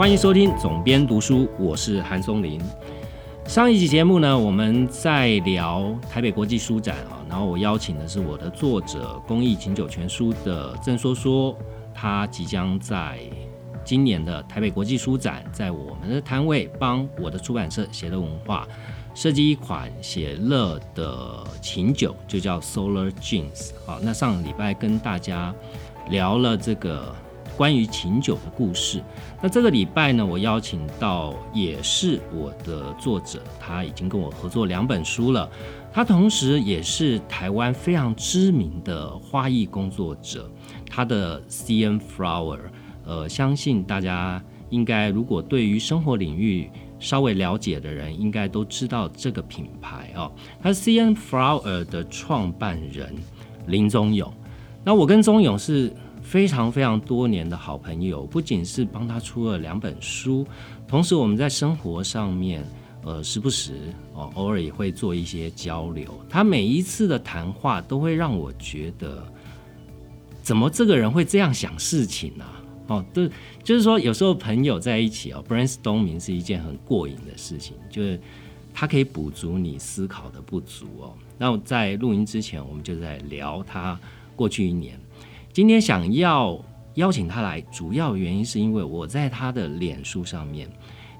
欢迎收听总编读书，我是韩松林。上一集节目呢，我们在聊台北国际书展啊，然后我邀请的是我的作者《公益琴酒全书》的郑说说，他即将在今年的台北国际书展，在我们的摊位帮我的出版社写乐文化设计一款写乐的琴酒，就叫 Solar Jeans。好，那上礼拜跟大家聊了这个。关于琴酒的故事。那这个礼拜呢，我邀请到也是我的作者，他已经跟我合作两本书了。他同时也是台湾非常知名的花艺工作者。他的 C N Flower，呃，相信大家应该如果对于生活领域稍微了解的人，应该都知道这个品牌哦。他是 C N Flower 的创办人林宗勇。那我跟宗勇是。非常非常多年的好朋友，不仅是帮他出了两本书，同时我们在生活上面，呃，时不时哦，偶尔也会做一些交流。他每一次的谈话都会让我觉得，怎么这个人会这样想事情呢？哦，对，就是说有时候朋友在一起哦，brainstorming 是一件很过瘾的事情，就是他可以补足你思考的不足哦。那在录音之前，我们就在聊他过去一年。今天想要邀请他来，主要原因是因为我在他的脸书上面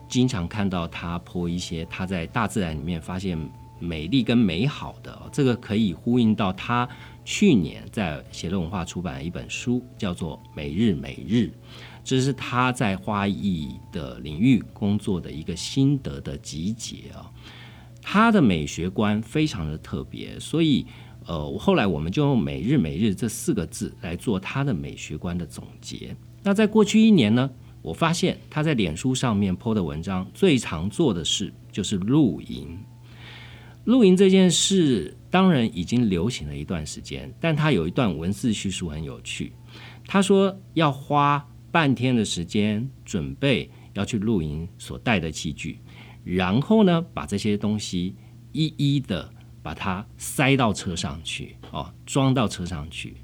经常看到他泼一些他在大自然里面发现美丽跟美好的，这个可以呼应到他去年在写乐文化出版的一本书，叫做《每日每日》，这是他在花艺的领域工作的一个心得的集结啊。他的美学观非常的特别，所以。呃，后来我们就用“每日每日”这四个字来做他的美学观的总结。那在过去一年呢，我发现他在脸书上面 PO 的文章最常做的事就是露营。露营这件事当然已经流行了一段时间，但他有一段文字叙述很有趣。他说要花半天的时间准备要去露营所带的器具，然后呢，把这些东西一一的。把它塞到车上去，哦，装到车上去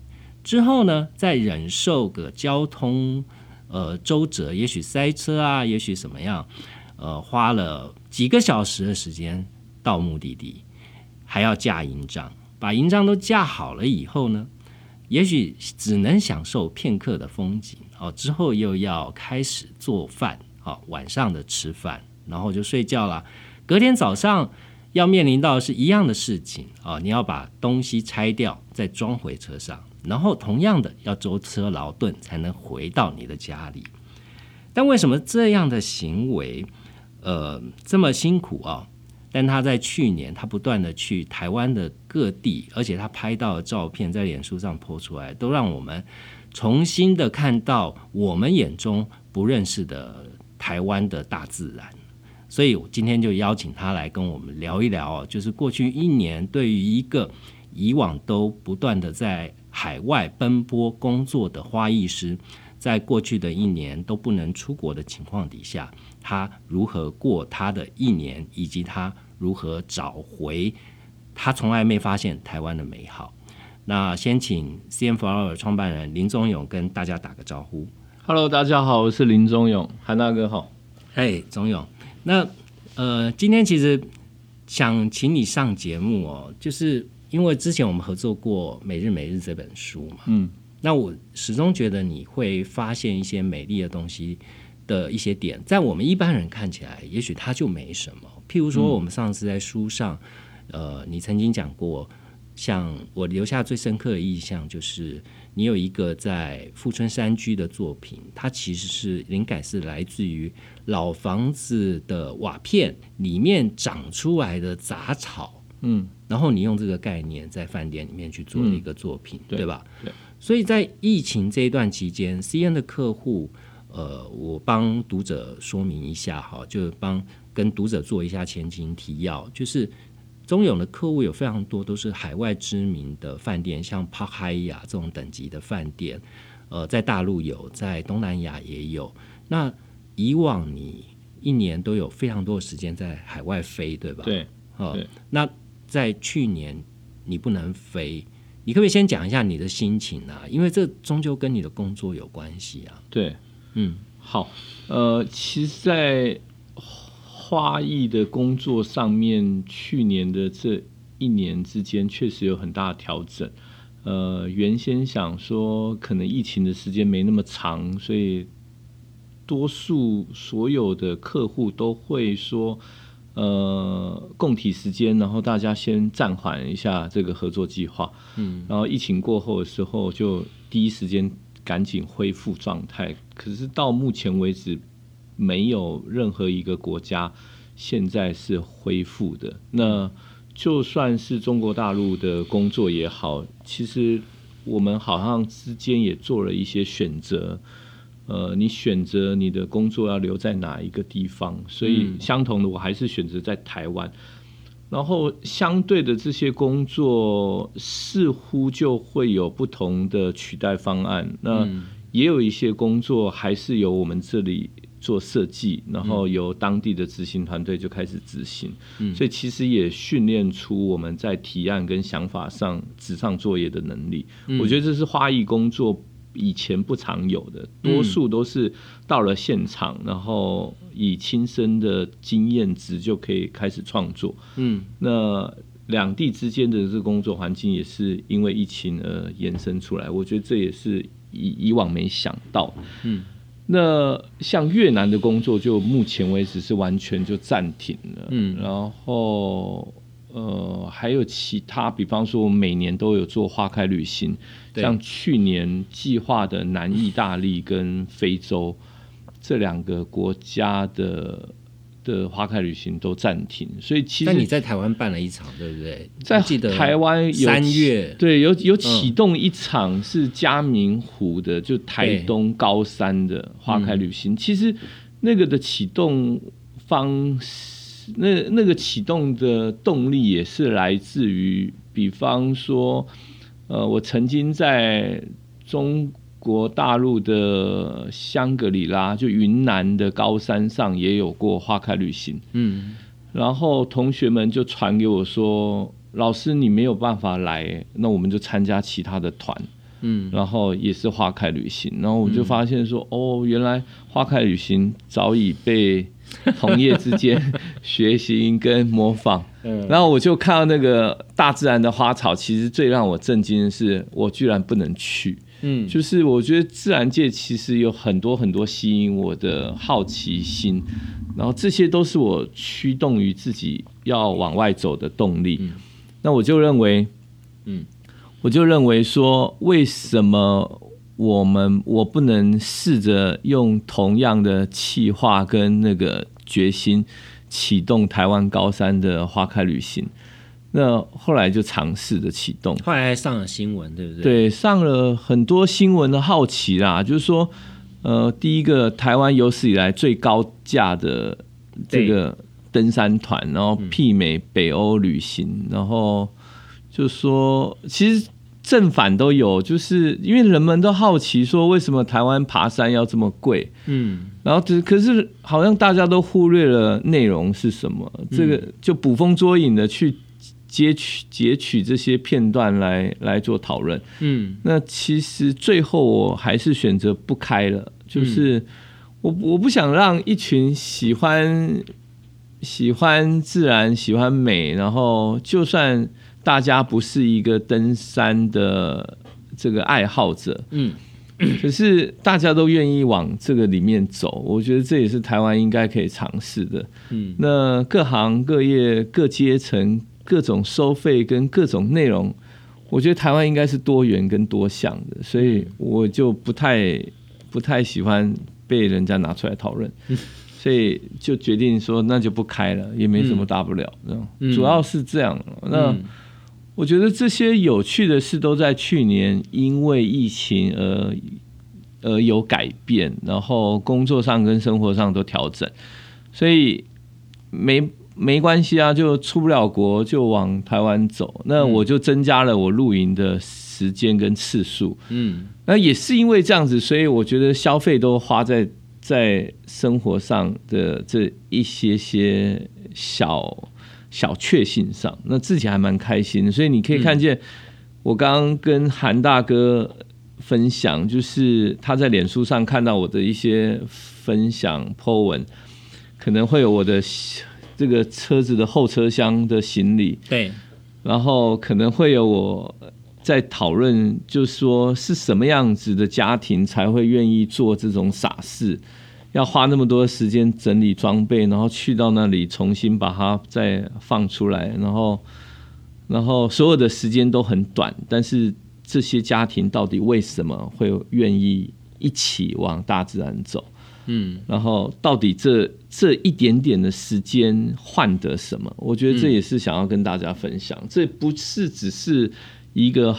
之后呢，再忍受个交通呃周折，也许塞车啊，也许什么样，呃，花了几个小时的时间到目的地，还要架营帐，把营帐都架好了以后呢，也许只能享受片刻的风景，哦，之后又要开始做饭，哦，晚上的吃饭，然后就睡觉了，隔天早上。要面临到是一样的事情啊！你要把东西拆掉，再装回车上，然后同样的要舟车劳顿才能回到你的家里。但为什么这样的行为，呃，这么辛苦啊？但他在去年，他不断的去台湾的各地，而且他拍到的照片在脸书上泼出来，都让我们重新的看到我们眼中不认识的台湾的大自然。所以，我今天就邀请他来跟我们聊一聊，就是过去一年对于一个以往都不断的在海外奔波工作的花艺师，在过去的一年都不能出国的情况底下，他如何过他的一年，以及他如何找回他从来没发现台湾的美好。那先请 C M Flower 创办人林宗勇跟大家打个招呼。Hello，大家好，我是林宗勇，韩大哥好。嘿，宗勇。那呃，今天其实想请你上节目哦，就是因为之前我们合作过《每日每日》这本书嘛。嗯。那我始终觉得你会发现一些美丽的东西的一些点，在我们一般人看起来，也许它就没什么。譬如说，我们上次在书上，呃，你曾经讲过，像我留下最深刻的印象就是。你有一个在富春山居的作品，它其实是灵感是来自于老房子的瓦片里面长出来的杂草，嗯，然后你用这个概念在饭店里面去做一个作品，对吧？对。所以在疫情这一段期间，C N 的客户，呃，我帮读者说明一下哈，就是帮跟读者做一下前情提要，就是。中永的客户有非常多，都是海外知名的饭店，像帕海亚这种等级的饭店，呃，在大陆有，在东南亚也有。那以往你一年都有非常多的时间在海外飞，对吧？对，呃，那在去年你不能飞，你可不可以先讲一下你的心情啊？因为这终究跟你的工作有关系啊。对，嗯，好，呃，其实，在花艺的工作上面，去年的这一年之间，确实有很大的调整。呃，原先想说，可能疫情的时间没那么长，所以多数所有的客户都会说，呃，共体时间，然后大家先暂缓一下这个合作计划。嗯，然后疫情过后的时候，就第一时间赶紧恢复状态。可是到目前为止，没有任何一个国家现在是恢复的。那就算是中国大陆的工作也好，其实我们好像之间也做了一些选择。呃，你选择你的工作要留在哪一个地方，所以相同的，我还是选择在台湾。然后相对的这些工作似乎就会有不同的取代方案。那也有一些工作还是由我们这里。做设计，然后由当地的执行团队就开始执行，所以其实也训练出我们在提案跟想法上纸上作业的能力。我觉得这是花艺工作以前不常有的，多数都是到了现场，然后以亲身的经验值就可以开始创作。嗯，那两地之间的这个工作环境也是因为疫情而延伸出来，我觉得这也是以以往没想到。嗯。那像越南的工作，就目前为止是完全就暂停了。嗯，然后呃，还有其他，比方说，我每年都有做花开旅行，像去年计划的南意大利跟非洲这两个国家的。的花开旅行都暂停，所以其实那你在台湾办了一场，对不对？在台湾三月对有有启动一场是嘉明湖的，就台东高山的花开旅行。其实那个的启动方式，那那个启动的动力也是来自于，比方说，呃，我曾经在中。国大陆的香格里拉，就云南的高山上也有过花开旅行。嗯，然后同学们就传给我说：“老师，你没有办法来，那我们就参加其他的团。”嗯，然后也是花开旅行。然后我就发现说：“哦，原来花开旅行早已被同业之间学习跟模仿。”嗯，然后我就看到那个大自然的花草，其实最让我震惊的是，我居然不能去。嗯，就是我觉得自然界其实有很多很多吸引我的好奇心，然后这些都是我驱动于自己要往外走的动力。那我就认为，嗯，我就认为说，为什么我们我不能试着用同样的气化跟那个决心启动台湾高山的花开旅行？那后来就尝试着启动，后来还上了新闻，对不对？对，上了很多新闻的好奇啦，就是说，呃，第一个台湾有史以来最高价的这个登山团，然后媲美北欧旅行，然后就说其实正反都有，就是因为人们都好奇说，为什么台湾爬山要这么贵？嗯，然后只可是好像大家都忽略了内容是什么，这个就捕风捉影的去。截取截取这些片段来来做讨论，嗯，那其实最后我还是选择不开了，就是我我不想让一群喜欢喜欢自然、喜欢美，然后就算大家不是一个登山的这个爱好者，嗯，可是大家都愿意往这个里面走，我觉得这也是台湾应该可以尝试的，嗯，那各行各业各阶层。各种收费跟各种内容，我觉得台湾应该是多元跟多项的，所以我就不太不太喜欢被人家拿出来讨论，所以就决定说那就不开了，也没什么大不了。主要是这样。那我觉得这些有趣的事都在去年因为疫情而而有改变，然后工作上跟生活上都调整，所以没。没关系啊，就出不了国就往台湾走。那我就增加了我露营的时间跟次数。嗯，那也是因为这样子，所以我觉得消费都花在在生活上的这一些些小小确幸上，那自己还蛮开心。所以你可以看见，我刚刚跟韩大哥分享，就是他在脸书上看到我的一些分享 po 文，可能会有我的这个车子的后车厢的行李，对，然后可能会有我在讨论，就是说是什么样子的家庭才会愿意做这种傻事，要花那么多时间整理装备，然后去到那里重新把它再放出来，然后然后所有的时间都很短，但是这些家庭到底为什么会愿意一起往大自然走？嗯，然后到底这这一点点的时间换得什么？我觉得这也是想要跟大家分享。这不是只是一个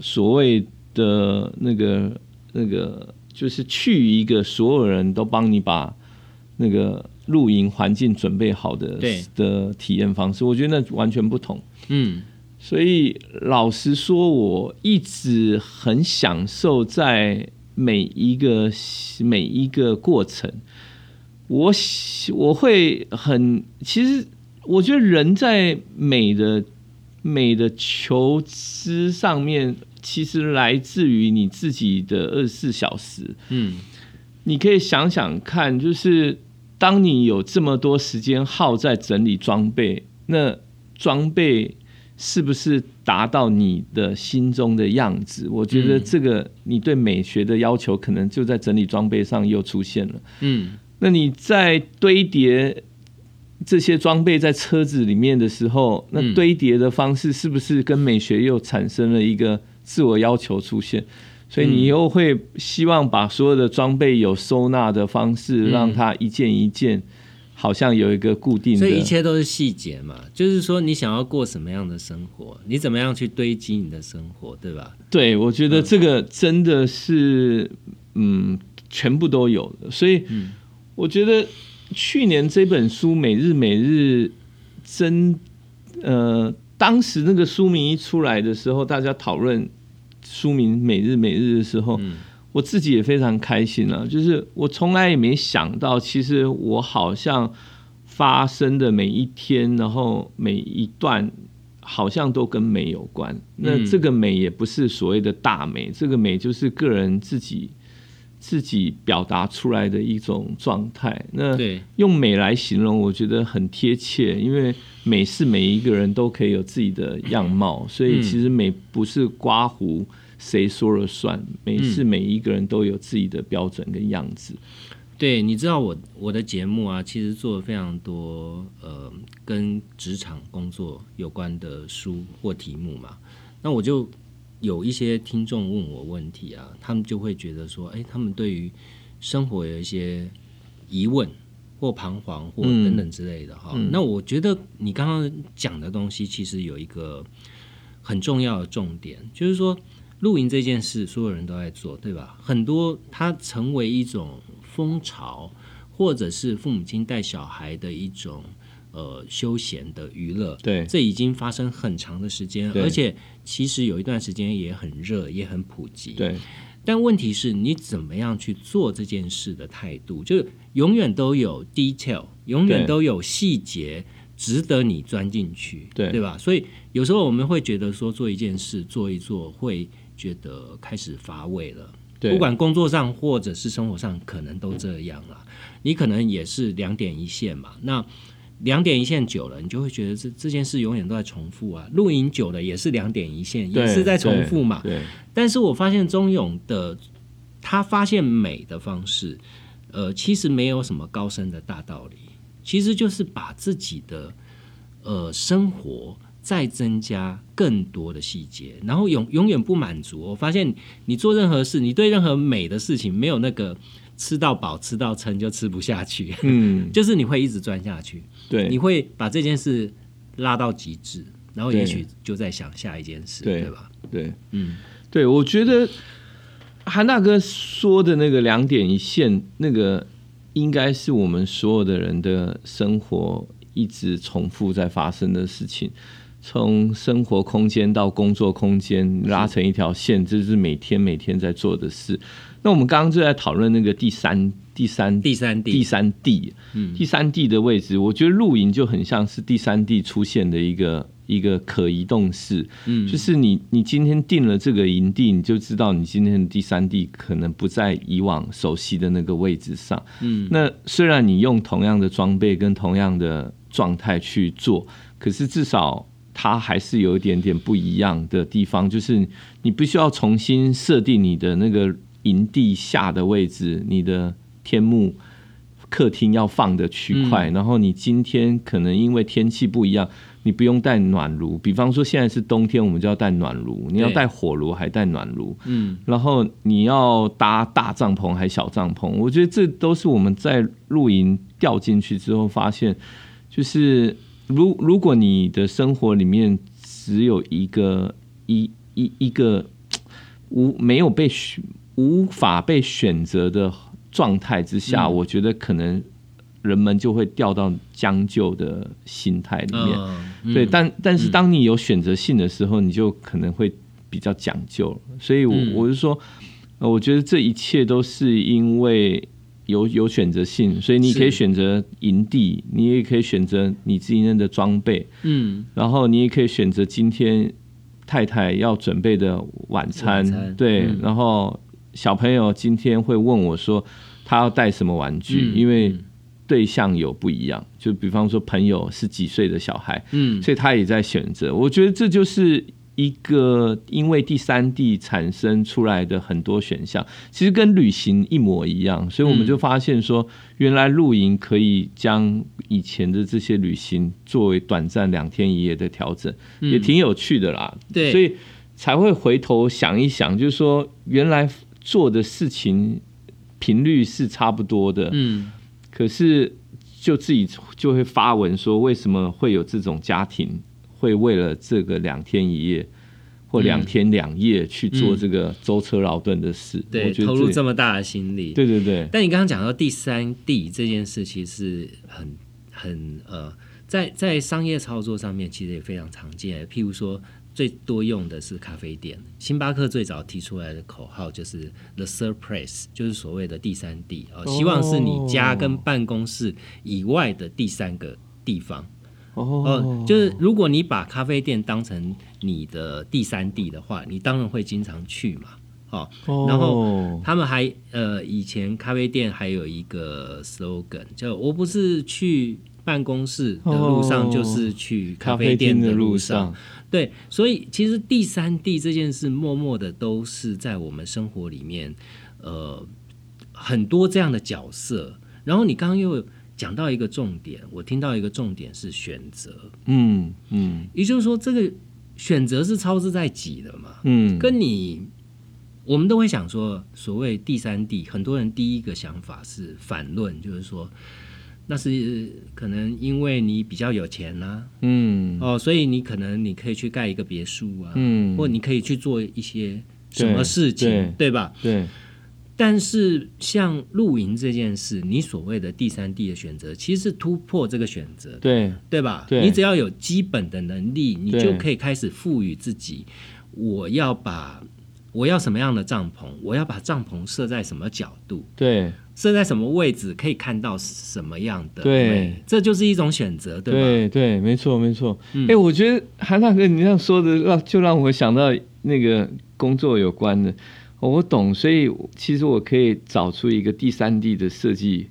所谓的那个那个，就是去一个所有人都帮你把那个露营环境准备好的对的体验方式。我觉得那完全不同。嗯所以老实说，我一直很享受在每一个每一个过程。我喜我会很，其实我觉得人在美的美的求知上面，其实来自于你自己的二十四小时。嗯你可以想想看，就是当你有这么多时间耗在整理装备，那装备是不是达到你的心中的样子？我觉得嗯这个你对美学的要求，可能就在整理装备上又出现了。嗯那你在堆叠这些装备在车子里面的时候，那嗯堆叠的方式是不是跟美学又产生了一个自我要求出现？所以你又会希望把所有的装备有收纳的方式，嗯让它一件一件好像有一个固定的。所以一切都是细节嘛，就是说你想要过什么样的生活，你怎么样去堆积你的生活，对吧？对，我觉得这个真的是，嗯，全部都有的。所以嗯，我觉得去年这本书《每日每日》真，呃，当时那个书名一出来的时候，大家讨论书名《每日每日》的时候，嗯我自己也非常开心啊。就是我从来也没想到，其实我好像发生的每一天，然后每一段。好像都跟美有关，那嗯这个美也不是所谓的大美，这个美就是个人自己自己表达出来的一种状态。那，用美来形容，我觉得很贴切，因为美是每一个人都可以有自己的样貌，所以其实美不是刮胡谁说了算，每次每一个人都有自己的标准跟样子。对，你知道我我的节目啊，其实做了非常多呃跟职场工作有关的书或题目嘛。那我就有一些听众问我问题啊，他们就会觉得说，哎，他们对于生活有一些疑问或彷徨或等等之类的哈。那我觉得你刚刚讲的东西，其实有一个很重要的重点，就是说。露营这件事，所有人都在做，对吧？很多它成为一种风潮，或者是父母亲带小孩的一种呃休闲的娱乐。对这已经发生很长的时间，而且其实有一段时间也很热，也很普及。对，但问题是你怎么样去做这件事的态度，就是永远都有 detail，永远都有细节值得你钻进去，对对吧？所以有时候我们会觉得说做一件事做一做，会觉得开始乏味了。对不管工作上或者是生活上，可能都这样了。你可能也是两点一线嘛，那两点一线久了，你就会觉得这这件事永远都在重复啊。露营久了也是两点一线，也是在重复嘛。对，但是我发现钟勇的他发现美的方式，呃，其实没有什么高深的大道理，其实就是把自己的呃生活再增加更多的细节，然后永永远不满足。我发现你做任何事，你对任何美的事情没有那个吃到饱、吃到撑就吃不下去，嗯，就是你会一直钻下去，对，你会把这件事拉到极致，然后也许就在想下一件事，对对吧？对，嗯，对，我觉得韩大哥说的那个两点一线，那个应该是我们所有的人的生活一直重复在发生的事情。从生活空间到工作空间拉成一条线，这是每天每天在做的事。那我们刚刚就在讨论那个第三、第三、第三地。第三地，嗯。第三地的位置，我觉得露营就很像是第三地出现的一个一个可移动式，嗯，就是你你今天定了这个营地，你就知道你今天的第三地可能不在以往熟悉的那个位置上。嗯，那虽然你用同样的装备跟同样的状态去做，可是至少它还是有一点点不一样的地方，就是你必须要重新设定你的那个营地下的位置，你的天幕。客厅要放的区块，然后你今天可能因为天气不一样，你不用带暖炉。比方说现在是冬天，我们就要带暖炉。你要带火炉还带暖炉，嗯，然后你要搭大帐篷还小帐篷，我觉得这都是我们在露营掉进去之后发现，就是如如果你的生活里面只有一个一一一个无没有被选无法被选择的。状态之下，我觉得可能人们就会掉到将就的心态里面。对，但但是当你有选择性的时候，你就可能会比较讲究。所以，我我是说，我觉得这一切都是因为有有选择性，所以你可以选择营地，你也可以选择你今天的装备，嗯，然后你也可以选择今天太太要准备的晚餐，对，然后。小朋友今天会问我说，他要带什么玩具？因为对象有不一样，就比方说朋友是几岁的小孩，嗯，所以他也在选择。我觉得这就是一个因为第三地产生出来的很多选项，其实跟旅行一模一样。所以我们就发现说，原来露营可以将以前的这些旅行作为短暂两天一夜的调整，也挺有趣的啦。对，所以才会回头想一想，就是说原来。做的事情频率是差不多的，嗯，可是就自己就会发文说，为什么会有这种家庭会为了这个两天一夜或两天两夜去做这个舟车劳顿的事？对，投入这么大的心力，对对对。但你刚刚讲到第三地这件事，其实很很呃，在在商业操作上面，其实也非常常见，譬如说。最多用的是咖啡店，星巴克最早提出来的口号就是 “the surprise”，就是所谓的第三地哦，希望是你家跟办公室以外的第三个地方哦。就是如果你把咖啡店当成你的第三地的话，你当然会经常去嘛。哦，然后他们还呃，以前咖啡店还有一个 slogan，叫我不是去办公室的路上，就是去咖啡店的路上。对，所以其实第三地这件事，默默的都是在我们生活里面，呃，很多这样的角色。然后你刚刚又讲到一个重点，我听到一个重点是选择，嗯嗯，也就是说，这个选择是超之在己的嘛，嗯，跟你我们都会想说，所谓第三地，很多人第一个想法是反论，就是说。那是可能因为你比较有钱啊，嗯，哦，所以你可能你可以去盖一个别墅啊，嗯，或你可以去做一些什么事情，对吧？对。但是像露营这件事，你所谓的第三地的选择，其实是突破这个选择，对对吧？对。你只要有基本的能力，你就可以开始赋予自己，我要把我要什么样的帐篷，我要把帐篷设在什么角度，对。设在什么位置可以看到什么样的？对，这就是一种选择，对吧？对对，没错没错。哎，我觉得韩大哥你这样说的，让就让我想到那个工作有关的，我懂。所以其实我可以找出一个第三地的设计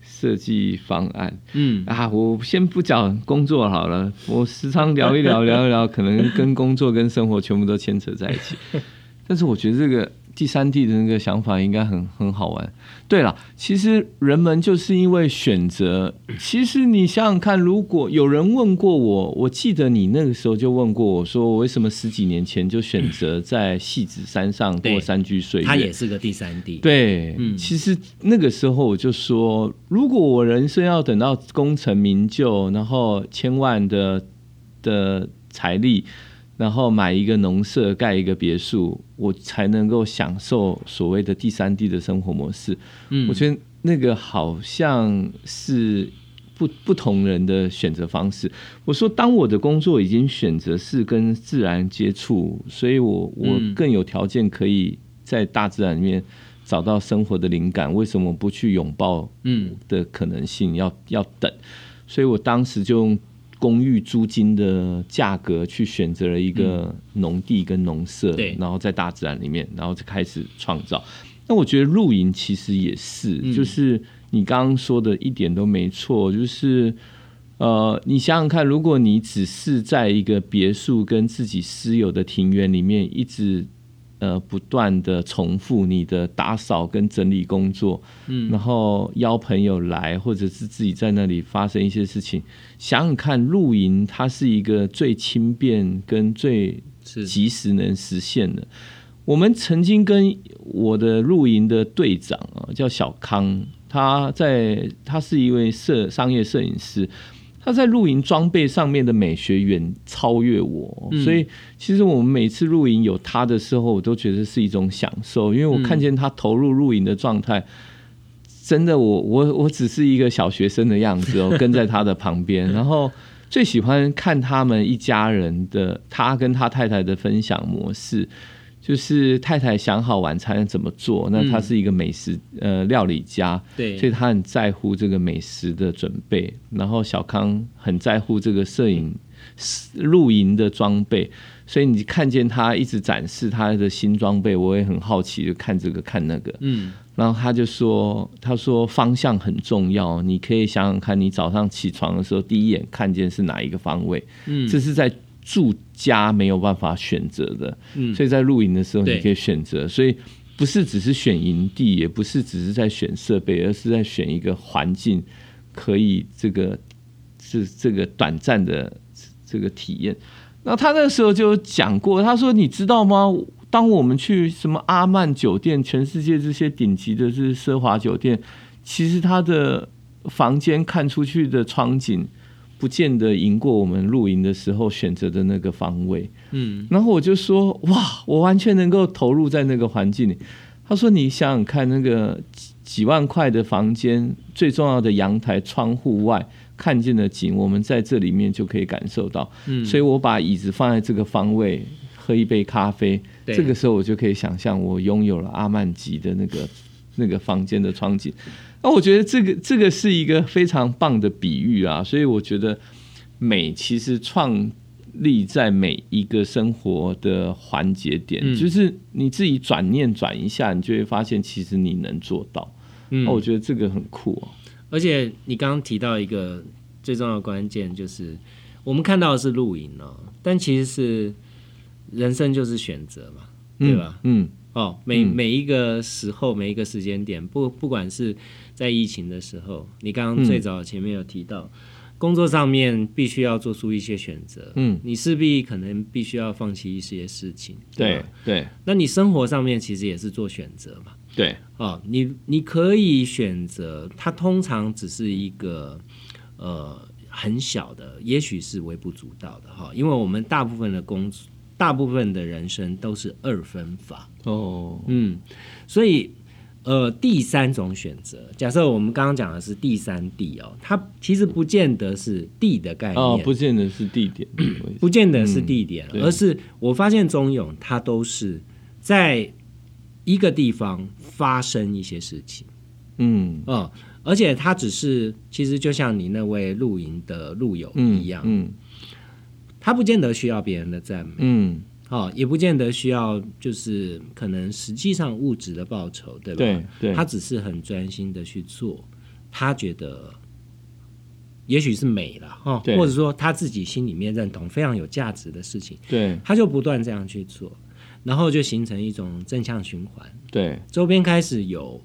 设计方案。嗯啊，我先不讲工作好了，我时常聊一聊聊一聊，可能跟工作跟生活全部都牵扯在一起。但是我觉得这个。第三地的那个想法应该很很好玩。对了，其实人们就是因为选择。其实你想想看，如果有人问过我，我记得你那个时候就问过我说，我为什么十几年前就选择在戏子山上过山居岁月？它也是个第三地。对，嗯，其实那个时候我就说，如果我人生要等到功成名就，然后千万的的财力。然后买一个农舍，盖一个别墅，我才能够享受所谓的第三地的生活模式。嗯，我觉得那个好像是不不同人的选择方式。我说，当我的工作已经选择是跟自然接触，所以我我更有条件可以在大自然里面找到生活的灵感。为什么不去拥抱嗯的可能性？要要等，所以我当时就用。公寓租金的价格去选择了一个农地跟农舍，对然后在大自然里面，然后就开始创造。那我觉得露营其实也是，嗯就是你刚刚说的一点都没错，就是呃，你想想看，如果你只是在一个别墅跟自己私有的庭园里面一直呃不断的重复你的打扫跟整理工作，嗯，然后邀朋友来，或者是自己在那里发生一些事情，想想看，露营它是一个最轻便跟最及时能实现的。我们曾经跟我的露营的队长啊，叫小康，他在他是一位摄商业摄影师，他在露营装备上面的美学远超越我，嗯。所以其实我们每次露营有他的时候，我都觉得是一种享受，因为我看见他投入露营的状态。真的我，我我只是一个小学生的样子哦，跟在他的旁边，然后最喜欢看他们一家人的他跟他太太的分享模式，就是太太想好晚餐怎么做，那他是一个美食、呃料理家，对。所以他很在乎这个美食的准备，然后小康很在乎这个摄影露营的装备，所以你看见他一直展示他的新装备，我也很好奇，就看这个看那个，嗯。然后他就说：“他说方向很重要，你可以想想看，你早上起床的时候第一眼看见是哪一个方位，嗯。这是在住家没有办法选择的，嗯所以在露营的时候你可以选择，所以不是只是选营地，也不是只是在选设备，而是在选一个环境，可以这个是这个短暂的这个体验。那他那时候就讲过，他说：“你知道吗？当我们去什么阿曼酒店，全世界这些顶级的是奢华酒店，其实他的房间看出去的窗景，不见得赢过我们露营的时候选择的那个方位。”嗯然后我就说：“哇，我完全能够投入在那个环境里。”他说：“你想想看，那个几几万块的房间，最重要的阳台、窗户外看见的景，我们在这里面就可以感受到。嗯，所以我把椅子放在这个方位，喝一杯咖啡，这个时候我就可以想象我拥有了阿曼吉的那个那个房间的窗景。那我觉得这个这个是一个非常棒的比喻啊，所以我觉得美其实创立在每一个生活的环节点，嗯就是你自己转念转一下，你就会发现其实你能做到。嗯那我觉得这个很酷哦。而且你刚刚提到一个最重要的关键，就是我们看到的是露营哦，但其实是人生就是选择嘛，对吧？嗯哦，每嗯。每一个时候，每一个时间点，不不管是在疫情的时候，你刚刚最早前面有提到，工作上面必须要做出一些选择，嗯，你势必可能必须要放弃一些事情，对吧？对。那你生活上面其实也是做选择嘛，对，哦，你你可以选择，它通常只是一个呃很小的，也许是微不足道的哈，因为我们大部分的工作，大部分的人生都是二分法，哦，嗯，所以呃第三种选择，假设我们刚刚讲的是第三地哦，它其实不见得是地的概念，哦，不见得是地点，不见得是地点，对。而是我发现中勇它都是在一个地方发生一些事情。嗯。嗯，而且他只是其实就像你那位露营的路友嗯一样，嗯他不见得需要别人的赞美，嗯，哦，也不见得需要就是可能实际上物质的报酬，对吧？对对，他只是很专心的去做，他觉得也许是美了哈、哦，或者说他自己心里面认同非常有价值的事情，对。他就不断这样去做，然后就形成一种正向循环。对。周边开始有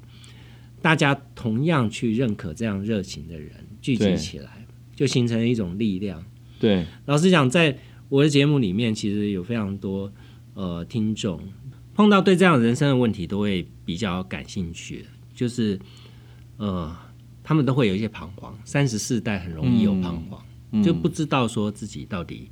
大家同样去认可这样热情的人聚集起来，就形成一种力量。对，老实讲，在我的节目里面，其实有非常多呃听众碰到对这样人生的问题都会比较感兴趣，就是呃他们都会有一些彷徨，三十四代很容易有彷徨，嗯。就不知道说自己到底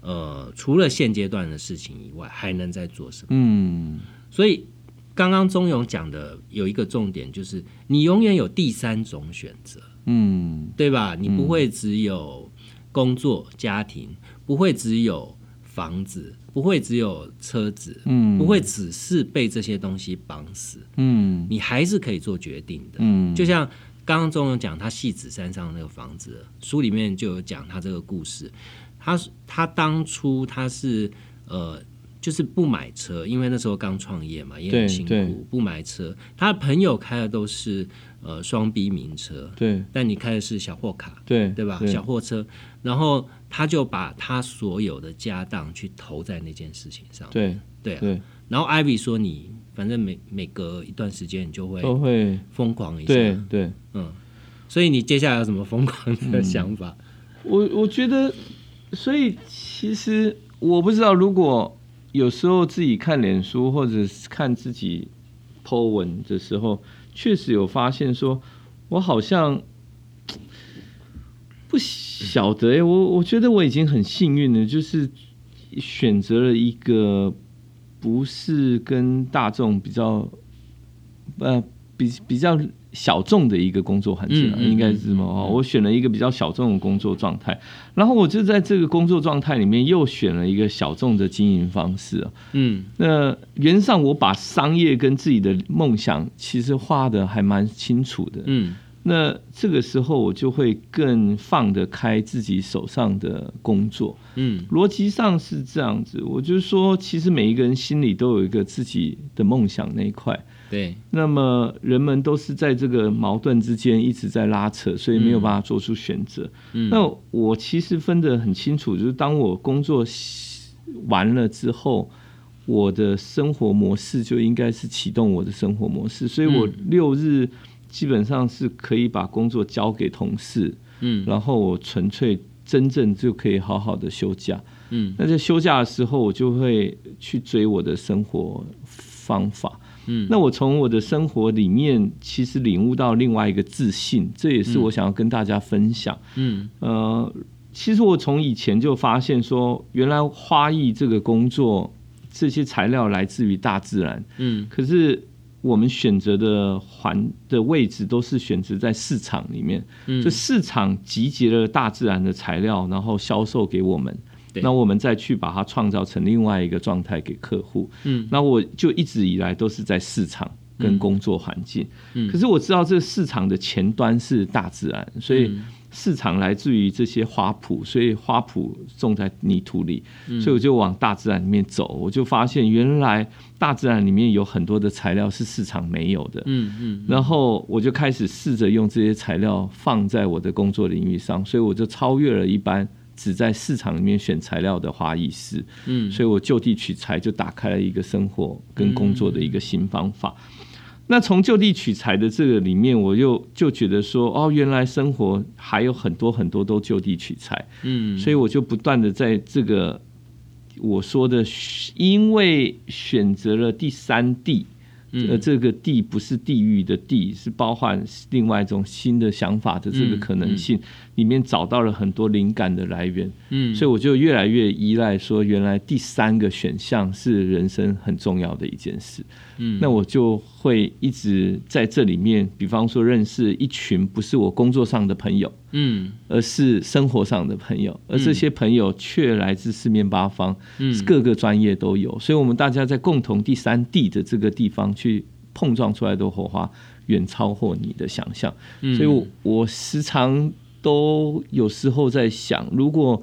呃除了现阶段的事情以外，还能在做什么。嗯。所以刚刚钟勇讲的有一个重点，就是你永远有第三种选择，嗯。对吧？你不会只有工作、家庭，不会只有房子，不会只有车子，嗯，不会只是被这些东西绑死，嗯你还是可以做决定的。嗯，就像刚刚中勇讲他戏子山上那个房子，书里面就有讲他这个故事。他他当初他是呃。就是不买车，因为那时候刚创业嘛，也很辛苦。不买车，他的朋友开的都是呃双 B 名车，对。但你开的是小货卡，对对吧？小货车，然后他就把他所有的家当去投在那件事情上，对对对。然后 Ivy 说：“你反正每每隔一段时间，你就会都会疯狂一下，对对，嗯。所以你接下来有什么疯狂的想法？我我觉得，所以其实我不知道如果。有时候自己看脸书或者看自己 po 文的时候，确实有发现说，我好像不晓得哎，我我觉得我已经很幸运了，就是选择了一个不是跟大众比较呃比比较。小众的一个工作环境啊，应该是什么哦。我选了一个比较小众的工作状态，然后我就在这个工作状态里面又选了一个小众的经营方式啊。嗯，那原上我把商业跟自己的梦想其实画的还蛮清楚的。嗯，那这个时候我就会更放得开自己手上的工作。嗯，逻辑上是这样子，我就是说，其实每一个人心里都有一个自己的梦想那一块。对，那么人们都是在这个矛盾之间一直在拉扯，所以没有办法做出选择。那我其实分得很清楚，就是当我工作完了之后，我的生活模式就应该是启动我的生活模式，所以我六日基本上是可以把工作交给同事，嗯，然后我纯粹真正就可以好好的休假，嗯，那在休假的时候，我就会去追我的生活方法。嗯，那我从我的生活里面，其实领悟到另外一个自信，这也是我想要跟大家分享。嗯，呃，其实我从以前就发现说，原来花艺这个工作，这些材料来自于大自然。嗯，可是我们选择的环的位置都是选择在市场里面，嗯就市场集结了大自然的材料，然后销售给我们。那我们再去把它创造成另外一个状态给客户。嗯，那我就一直以来都是在市场跟工作环境。嗯，可是我知道这个市场的前端是大自然，所以市场来自于这些花圃，所以花圃种在泥土里，所以我就往大自然里面走。我就发现原来大自然里面有很多的材料是市场没有的。嗯嗯，然后我就开始试着用这些材料放在我的工作领域上，所以我就超越了一般。只在市场里面选材料的花艺师，嗯，所以我就地取材，就打开了一个生活跟工作的一个新方法。那从就地取材的这个里面，我又就觉得说，哦，原来生活还有很多很多都就地取材，嗯，所以我就不断的在这个我说的，因为选择了第三地。呃，这个地不是地域的地，是包含另外一种新的想法的这个可能性，里面找到了很多灵感的来源。嗯，所以我就越来越依赖说，原来第三个选项是人生很重要的一件事。嗯，那我就会一直在这里面，比方说认识一群不是我工作上的朋友。嗯，而是生活上的朋友，而这些朋友却来自四面八方，嗯，各个专业都有，所以，我们大家在共同第三地的这个地方去碰撞出来的火花，远超过你的想象。所以，我我时常都有时候在想，如果。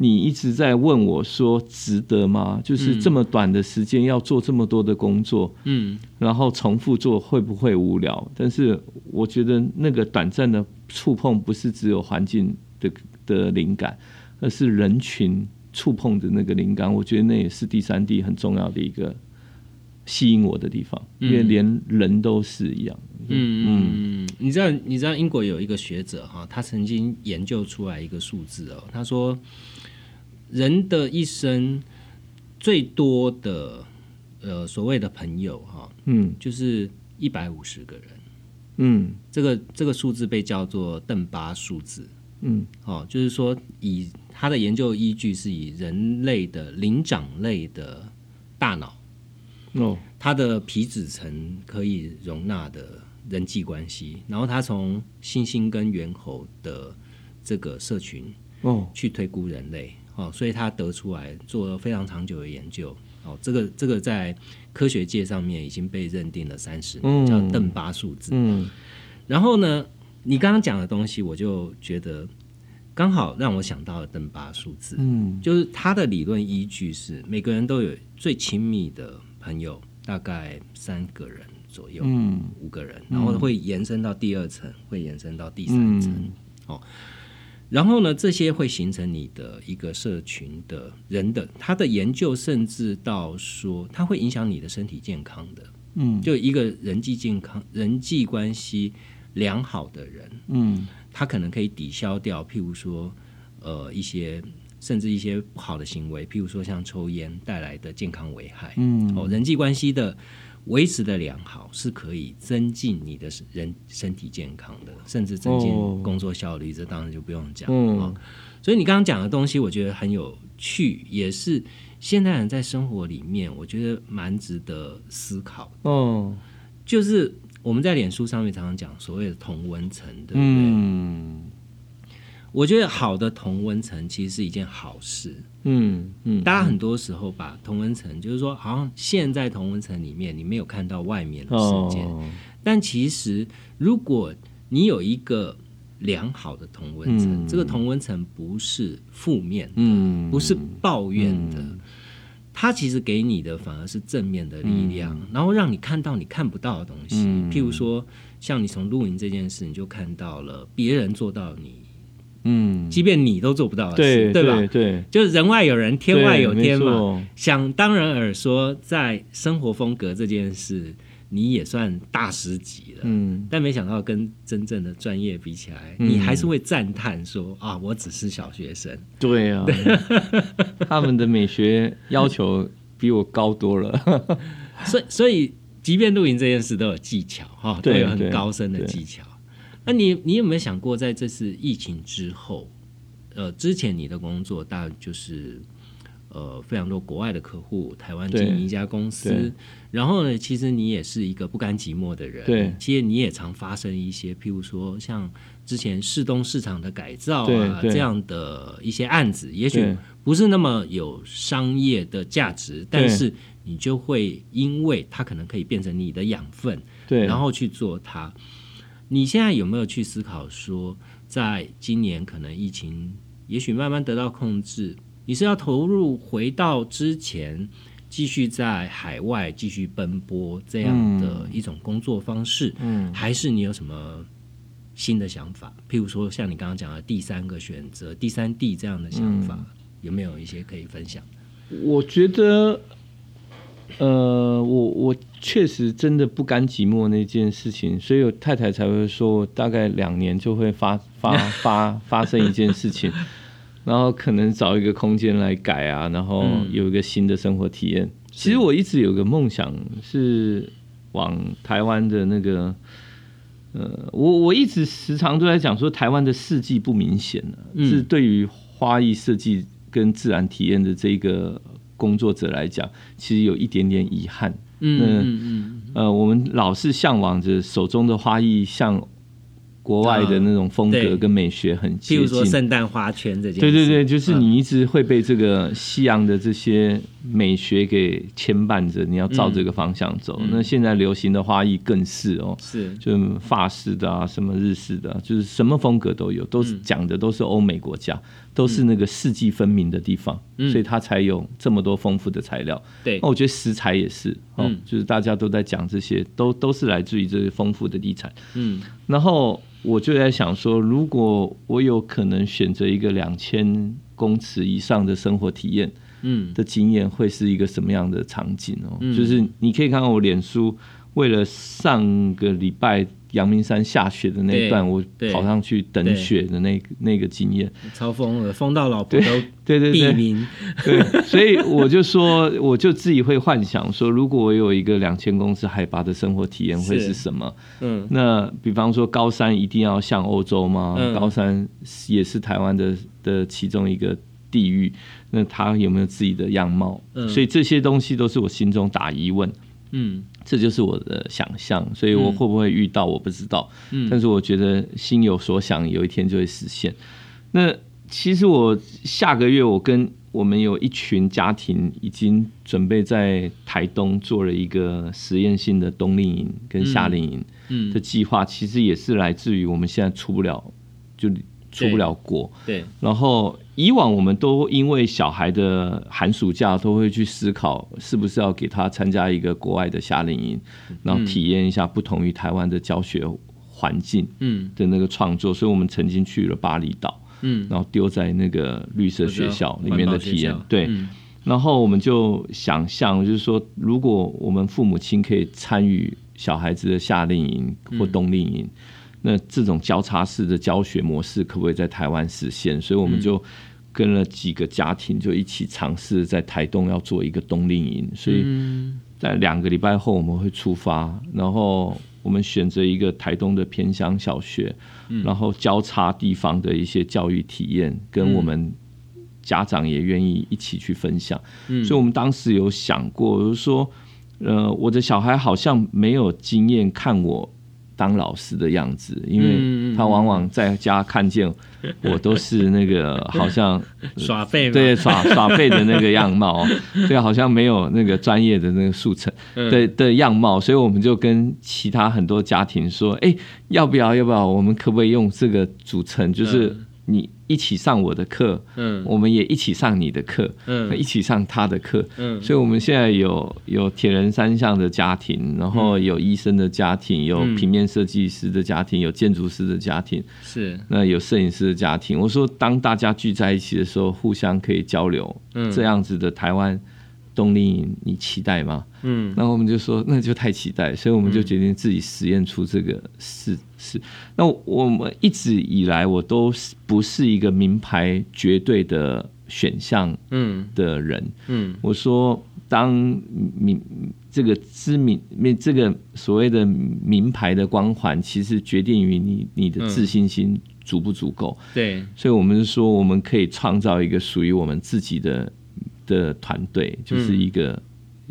你一直在问我说值得吗？就是这么短的时间要做这么多的工作，嗯，然后重复做会不会无聊？但是我觉得那个短暂的触碰不是只有环境的的灵感，而是人群触碰的那个灵感。我觉得那也是第三地很重要的一个吸引我的地方，因为连人都是一样。嗯嗯，你知道你知道英国有一个学者哈，他曾经研究出来一个数字哦，他说。人的一生最多的呃所谓的朋友哈，嗯，就是一百五十个人，嗯，这个这个数字被叫做邓巴数字，嗯，哦，就是说以他的研究依据是以人类的灵长类的大脑，哦，它的皮质层可以容纳的人际关系，然后他从猩猩跟猿猴的这个社群哦去推估人类。哦，所以他得出来做了非常长久的研究。哦，这个这个在科学界上面已经被认定了三十年，叫邓巴数字。嗯，然后呢，你刚刚讲的东西，我就觉得刚好让我想到了邓巴数字，嗯就是他的理论依据是每个人都有最亲密的朋友，大概三个人左右，嗯。五个人，然后会延伸到第二层，会延伸到第三层。嗯。然后呢，这些会形成你的一个社群的人的，他的研究甚至到说，它会影响你的身体健康的。嗯。就一个人际健康、人际关系良好的人，嗯。他可能可以抵消掉，譬如说，呃，一些甚至一些不好的行为，譬如说像抽烟带来的健康危害。嗯哦，人际关系的维持的良好是可以增进你的人身体健康的，甚至增进哦工作效率，这当然就不用讲。嗯哦所以你刚刚讲的东西，我觉得很有趣，也是现代人在生活里面，我觉得蛮值得思考的。哦就是我们在脸书上面常常讲所谓的同温层，对不对？嗯我觉得好的同温层其实是一件好事。嗯嗯大家很多时候把同温层，就是说，好像现在同温层里面你没有看到外面的世界，哦但其实如果你有一个良好的同温层，嗯这个同温层不是负面的，嗯不是抱怨的。它其实给你的反而是正面的力量，然后让你看到你看不到的东西。嗯譬如说，像你从露营这件事，你就看到了别人做到你，嗯即便你都做不到的事对事，吧？对对就是人外有人，天外有天嘛。想当然尔说，在生活风格这件事，你也算大师级了。嗯但没想到跟真正的专业比起来，嗯你还是会赞叹说啊，我只是小学生。对啊，他们的美学要求比我高多了。所以，所以即便露营这件事都有技巧哈，都对有很高深的技巧。那你你有没有想过，在这次疫情之后，呃，之前你的工作大概就是呃非常多国外的客户，台湾经营一家公司，然后呢，其实你也是一个不甘寂寞的人，对其实你也常发生一些，譬如说像之前市东市场的改造啊这样的一些案子，也许不是那么有商业的价值，但是你就会因为它可能可以变成你的养分，对，然后去做它。你现在有没有去思考说，在今年可能疫情也许慢慢得到控制，你是要投入回到之前继续在海外继续奔波这样的一种工作方式，嗯还是你有什么新的想法？譬如说像你刚刚讲的第三个选择、第三地这样的想法，有没有一些可以分享？我觉得，呃，我我确实真的不甘寂寞那件事情，所以我太太才会说，大概两年就会发发 发发生一件事情，然后可能找一个空间来改啊，然后嗯有一个新的生活体验。其实我一直有个梦想是往台湾的那个。呃，我我一直时常都在讲说，台湾的四季不明显了、嗯是对于花艺设计跟自然体验的这个工作者来讲，其实有一点点遗憾。嗯嗯呃，我们老是向往着手中的花艺像国外的那种风格跟美学很接近。譬如说近。圣诞花圈这件事，对对对，就是嗯。你一直会被这个西洋的这些美学给牵绊着，你要照这个方向走。嗯。那现在流行的花艺更是哦，是。就是法式的啊，什么日式的、啊，就是什么风格都有，都是嗯讲的都是欧美国家，都是那个四季分明的地方，嗯。所以它才有这么多丰富的材料。对。那我觉得食材也是哦，嗯。就是大家都在讲这些，都都是来自于这些丰富的地产。嗯然后我就在想说，如果我有可能选择一个两千公尺以上的生活体验嗯的经验，会是一个什么样的场景哦？嗯就是你可以看看我脸书，为了上个礼拜阳明山下雪的那一段，我跑上去等雪的那个那个经验。超疯了，疯到老婆都对对对名，对，所以我就说，我就自己会幻想说，如果我有一个两千公尺海拔的生活体验，会是。是什么？嗯。那比方说高山一定要像欧洲吗？嗯。高山也是台湾的的其中一个地域，那它有没有自己的样貌？嗯。所以这些东西都是我心中打疑问，嗯这就是我的想象。所以我嗯会不会遇到我不知道，嗯但是我觉得心有所想，有一天就会实现。那其实我下个月我跟我们有一群家庭已经准备在台东做了一个实验性的冬令营跟夏令营。嗯的计划，其实也是来自于我们现在出不了，就出不了国。对，然后以往我们都因为小孩的寒暑假都会去思考，是不是要给他参加一个国外的夏令营，然后体验一下不同于台湾的教学环境嗯的那个创作。所以我们曾经去了巴厘岛，嗯，然后丢在那个绿色学校里面的体验对。嗯然后我们就想象，就是说，如果我们父母亲可以参与小孩子的夏令营或冬令营，那这种交叉式的教学模式可不可以在台湾实现？所以我们就跟了几个家庭，就一起尝试在台东要做一个冬令营。所以嗯在两个礼拜后我们会出发，然后我们选择一个台东的偏乡小学，然后交叉地方的一些教育体验，跟我们家长也愿意一起去分享。嗯所以我们当时有想过，就是说，呃，我的小孩好像没有经验看我当老师的样子，因为嗯他往往在家看见我都是那个好像 耍废嘛，对耍耍废的那个样貌，对，好像没有那个专业的那个速成嗯。的的样貌，所以我们就跟其他很多家庭说，哎，要不要要不要，我们可不可以用这个组成，就是嗯你一起上我的课，嗯。我们也一起上你的课，嗯。一起上他的课，嗯。所以我们现在有有铁人三项的家庭，然后有医生的家庭，有嗯。平面设计师的家庭，有建筑师的家庭，是。那有摄影师的家庭。我说，当大家聚在一起的时候，互相可以交流，嗯。这样子的台湾冬令营，你期待吗？嗯然后我们就说，那就太期待，所以我们就决定自己实验出这个事事。那我们一直以来，我都是不是一个名牌绝对的选项嗯的人。嗯我说，当名这个知名名这个所谓的名牌的光环，其实决定于你你的自信心足不足够。对所以我们是说，我们可以创造一个属于我们自己的的团队，就是一个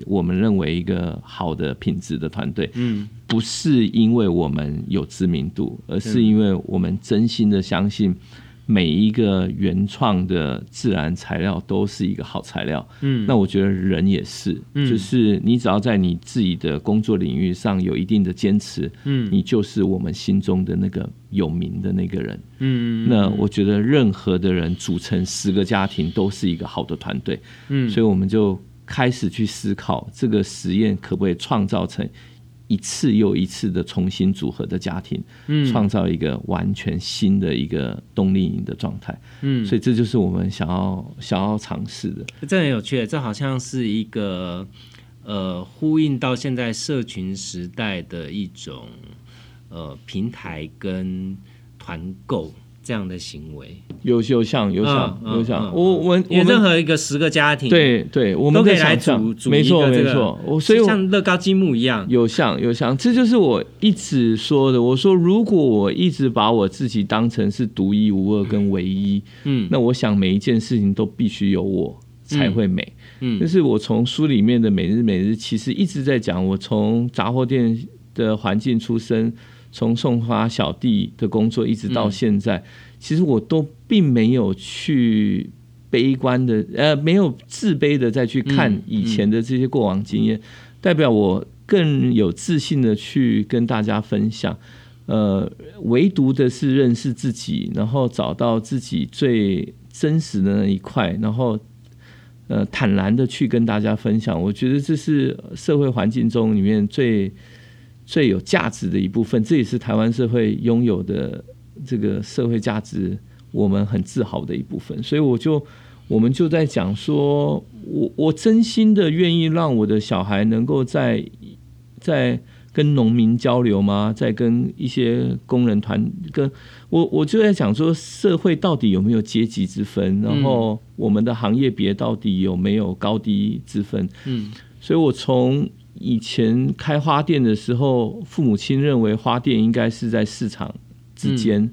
我们认为一个好的品质的团队。嗯不是因为我们有知名度，而是因为我们真心的相信每一个原创的自然材料都是一个好材料。嗯。那我觉得人也是，嗯。就是你只要在你自己的工作领域上有一定的坚持，嗯。你就是我们心中的那个有名的那个人。嗯那我觉得任何的人组成十个家庭都是一个好的团队，嗯。所以我们就开始去思考这个实验可不可以创造成一次又一次的重新组合的家庭，嗯创造一个完全新的一个冬令营的状态。嗯所以这就是我们想要想要尝试的。这很有趣，这好像是一个呃呼应到现在社群时代的一种呃平台跟团购这样的行为。有有像有像有像，嗯我我因为任何一个十个家庭，，对对，我们都可以来组组没错一个这个没错，我所以我像乐高积木一样。有像有像，这就是我一直说的。我说，如果我一直把我自己当成是独一无二跟唯一，嗯那我想每一件事情都必须有我才会美。嗯就是我从书里面的每日每日，其实一直在讲，我从杂货店的环境出身，从送花小弟的工作一直到现在，其实我都并没有去悲观的，呃，没有自卑的再去看嗯以前的这些过往经验，代表我更有自信的去跟大家分享。呃，唯独的是认识自己，然后找到自己最真实的那一块，然后呃坦然的去跟大家分享。我觉得这是社会环境中里面最最有价值的一部分，这也是台湾社会拥有的这个社会价值，我们很自豪的一部分。所以我就我们就在讲说，我我真心的愿意让我的小孩能够在在跟农民交流吗？在跟一些工人团，跟我我就在讲说，社会到底有没有阶级之分？然后我们的行业别到底有没有高低之分？嗯所以我从以前开花店的时候，父母亲认为花店应该是在市场之间，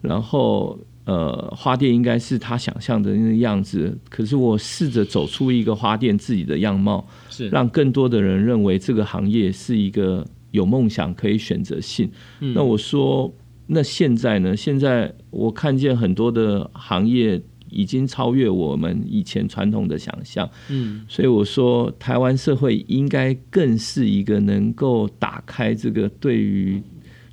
然后呃，花店应该是他想象的那个样子。可是我试着走出一个花店自己的样貌，是让更多的人认为这个行业是一个有梦想、可以选择性。嗯那我说，那现在呢？现在我看见很多的行业已经超越我们以前传统的想象。嗯所以我说，台湾社会应该更是一个能够打开这个对于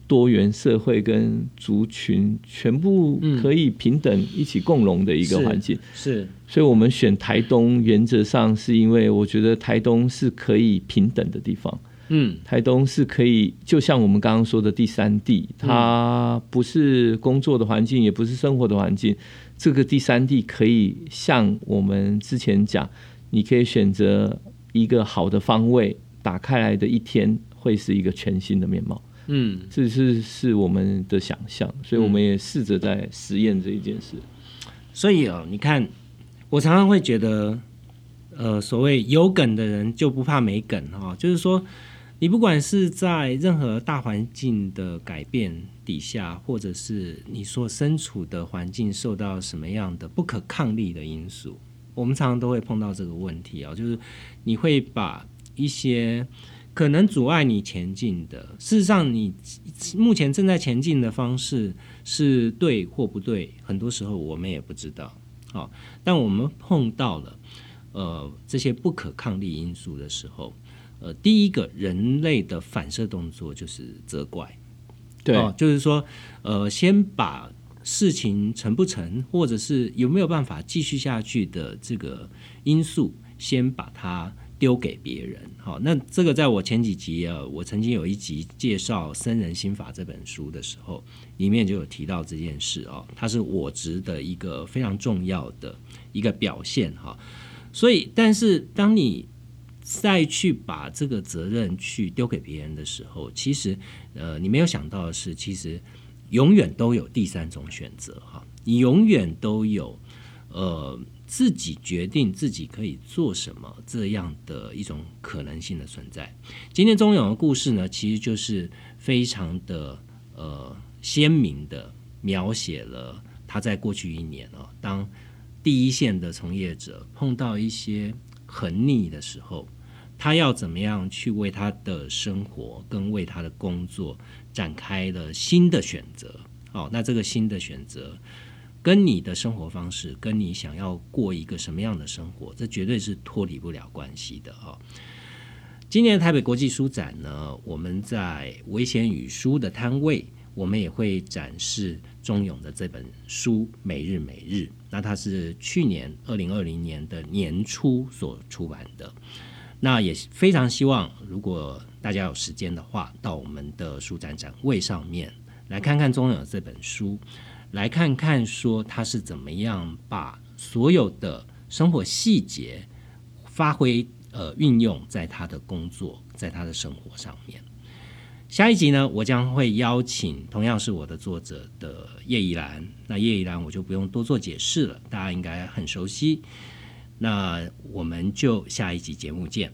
多元社会跟族群全部可以平等一起共荣的一个环境。是，所以我们选台东，原则上是因为我觉得台东是可以平等的地方。嗯，台东是可以，就像我们刚刚说的第三地，它不是工作的环境，也不是生活的环境。这个第三地可以像我们之前讲，你可以选择一个好的方位，打开来的一天会是一个全新的面貌。嗯，这是是我们的想象，所以我们也试着在实验这一件事。所以哦，你看，我常常会觉得，呃，所谓有梗的人就不怕没梗哈，就是说。你不管是在任何大环境的改变底下，或者是你所身处的环境受到什么样的不可抗力的因素，我们常常都会碰到这个问题啊，就是你会把一些可能阻碍你前进的，事实上你目前正在前进的方式是对或不对，很多时候我们也不知道。好，但我们碰到了呃这些不可抗力因素的时候。呃，第一个人类的反射动作就是责怪，对，就是说，呃，先把事情成不成，或者是有没有办法继续下去的这个因素，先把它丢给别人。好，那这个在我前几集啊，我曾经有一集介绍《僧人心法》这本书的时候，里面就有提到这件事哦，它是我执的一个非常重要的一个表现哈。所以，但是当你再去把这个责任去丢给别人的时候，其实，呃，你没有想到的是，其实永远都有第三种选择哈，你永远都有呃自己决定自己可以做什么这样的一种可能性的存在。今天钟勇的故事呢，其实就是非常的呃鲜明的描写了他在过去一年哦，当第一线的从业者碰到一些很腻的时候。他要怎么样去为他的生活跟为他的工作展开了新的选择？哦，那这个新的选择跟你的生活方式，跟你想要过一个什么样的生活，这绝对是脱离不了关系的哦。今年台北国际书展呢，我们在危险与书的摊位，我们也会展示钟勇的这本书《每日每日》，那它是去年二零二零年的年初所出版的。那也非常希望，如果大家有时间的话，到我们的书展展位上面来看看钟勇这本书，来看看说他是怎么样把所有的生活细节发挥呃运用在他的工作，在他的生活上面。下一集呢，我将会邀请同样是我的作者的叶怡兰。那叶怡兰我就不用多做解释了，大家应该很熟悉。那我们就下一集节目见。